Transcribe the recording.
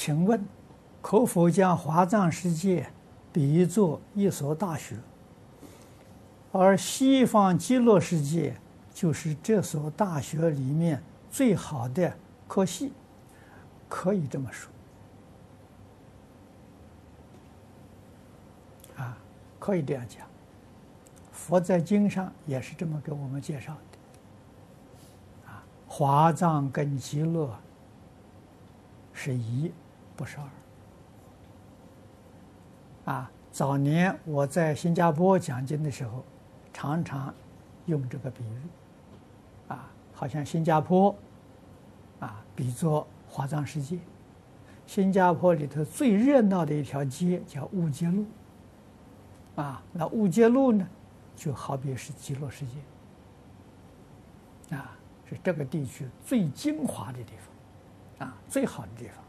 请问，可否将华藏世界比作一所大学，而西方极乐世界就是这所大学里面最好的科系？可以这么说，啊，可以这样讲。佛在经上也是这么给我们介绍的，啊，华藏跟极乐是一。不是二啊！早年我在新加坡讲经的时候，常常用这个比喻，啊，好像新加坡啊，比作华藏世界。新加坡里头最热闹的一条街叫乌节路，啊，那乌节路呢，就好比是极乐世界，啊，是这个地区最精华的地方，啊，最好的地方。